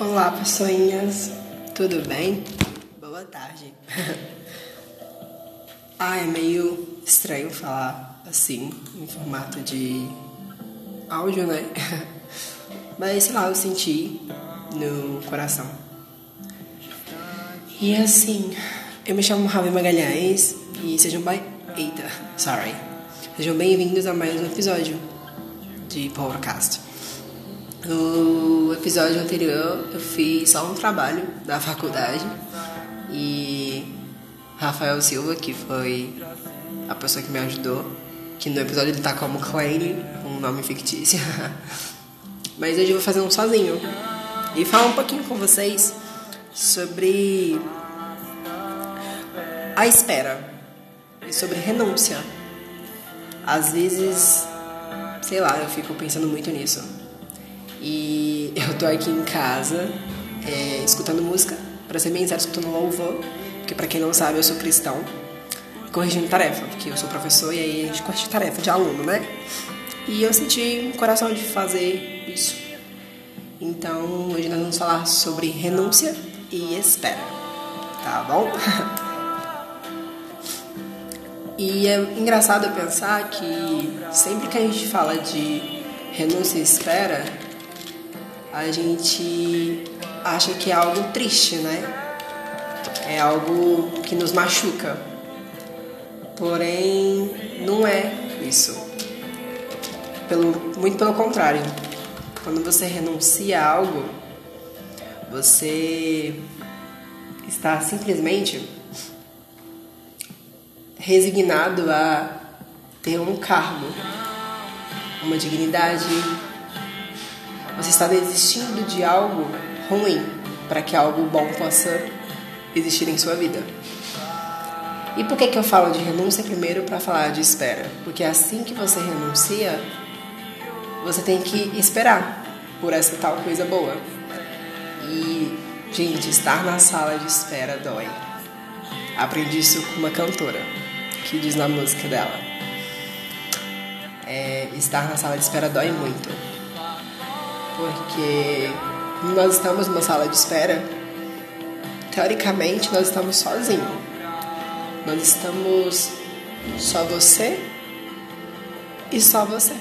Olá, pessoinhas. Tudo bem? Boa tarde. ah, é meio estranho falar assim, em formato de áudio, né? Mas sei lá, eu senti no coração. E assim, eu me chamo Ravi Magalhães e sejam bem. Eita, sorry. Sejam bem-vindos a mais um episódio de Powercast. No episódio anterior, eu fiz só um trabalho da faculdade e Rafael Silva, que foi a pessoa que me ajudou, que no episódio ele tá como Clay, um nome fictício. Mas hoje eu vou fazer um sozinho e falar um pouquinho com vocês sobre a espera e sobre renúncia. Às vezes, sei lá, eu fico pensando muito nisso e eu tô aqui em casa, é, escutando música, para ser bem sério, escutando louvor, porque para quem não sabe, eu sou cristão, corrigindo tarefa, porque eu sou professor e aí a gente corrige tarefa de aluno, né? E eu senti um coração de fazer isso. Então, hoje nós vamos falar sobre renúncia e espera, tá bom? E é engraçado pensar que sempre que a gente fala de renúncia e espera, a gente acha que é algo triste, né? É algo que nos machuca. Porém, não é isso. Pelo, muito pelo contrário. Quando você renuncia a algo, você está simplesmente resignado a ter um cargo, uma dignidade, você está desistindo de algo ruim para que algo bom possa existir em sua vida. E por que, que eu falo de renúncia primeiro para falar de espera? Porque assim que você renuncia, você tem que esperar por essa tal coisa boa. E, gente, estar na sala de espera dói. Aprendi isso com uma cantora que diz na música dela. É, estar na sala de espera dói muito porque nós estamos numa sala de espera, teoricamente nós estamos sozinhos. Nós estamos só você e só você.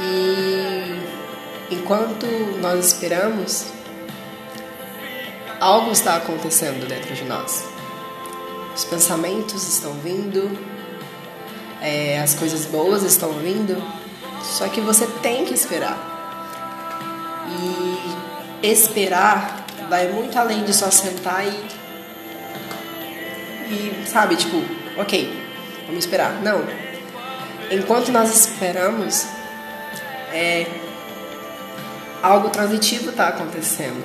E enquanto nós esperamos, algo está acontecendo dentro de nós. Os pensamentos estão vindo, é, as coisas boas estão vindo, só que você tem que esperar. E esperar vai muito além de só sentar e. E, sabe, tipo, ok, vamos esperar. Não. Enquanto nós esperamos, é, algo transitivo está acontecendo.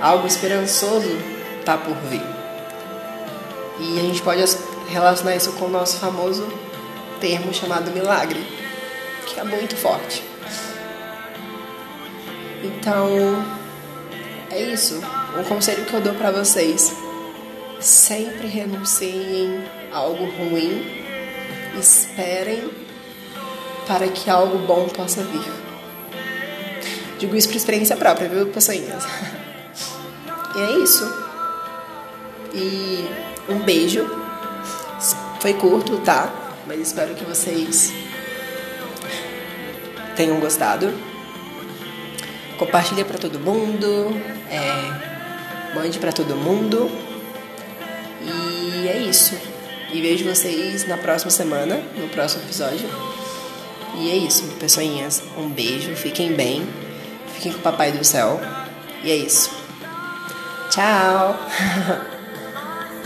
Algo esperançoso está por vir. E a gente pode relacionar isso com o nosso famoso termo chamado milagre que é muito forte. Então, é isso. Um conselho que eu dou para vocês: sempre renunciem a algo ruim, esperem para que algo bom possa vir. Digo isso por experiência própria, viu, pessoinhas? E é isso. E um beijo. Foi curto, tá? Mas espero que vocês tenham gostado. Compartilhe para todo mundo, é, mande para todo mundo. E é isso. E vejo vocês na próxima semana, no próximo episódio. E é isso, pessoinhas. Um beijo, fiquem bem, fiquem com o Papai do Céu. E é isso. Tchau!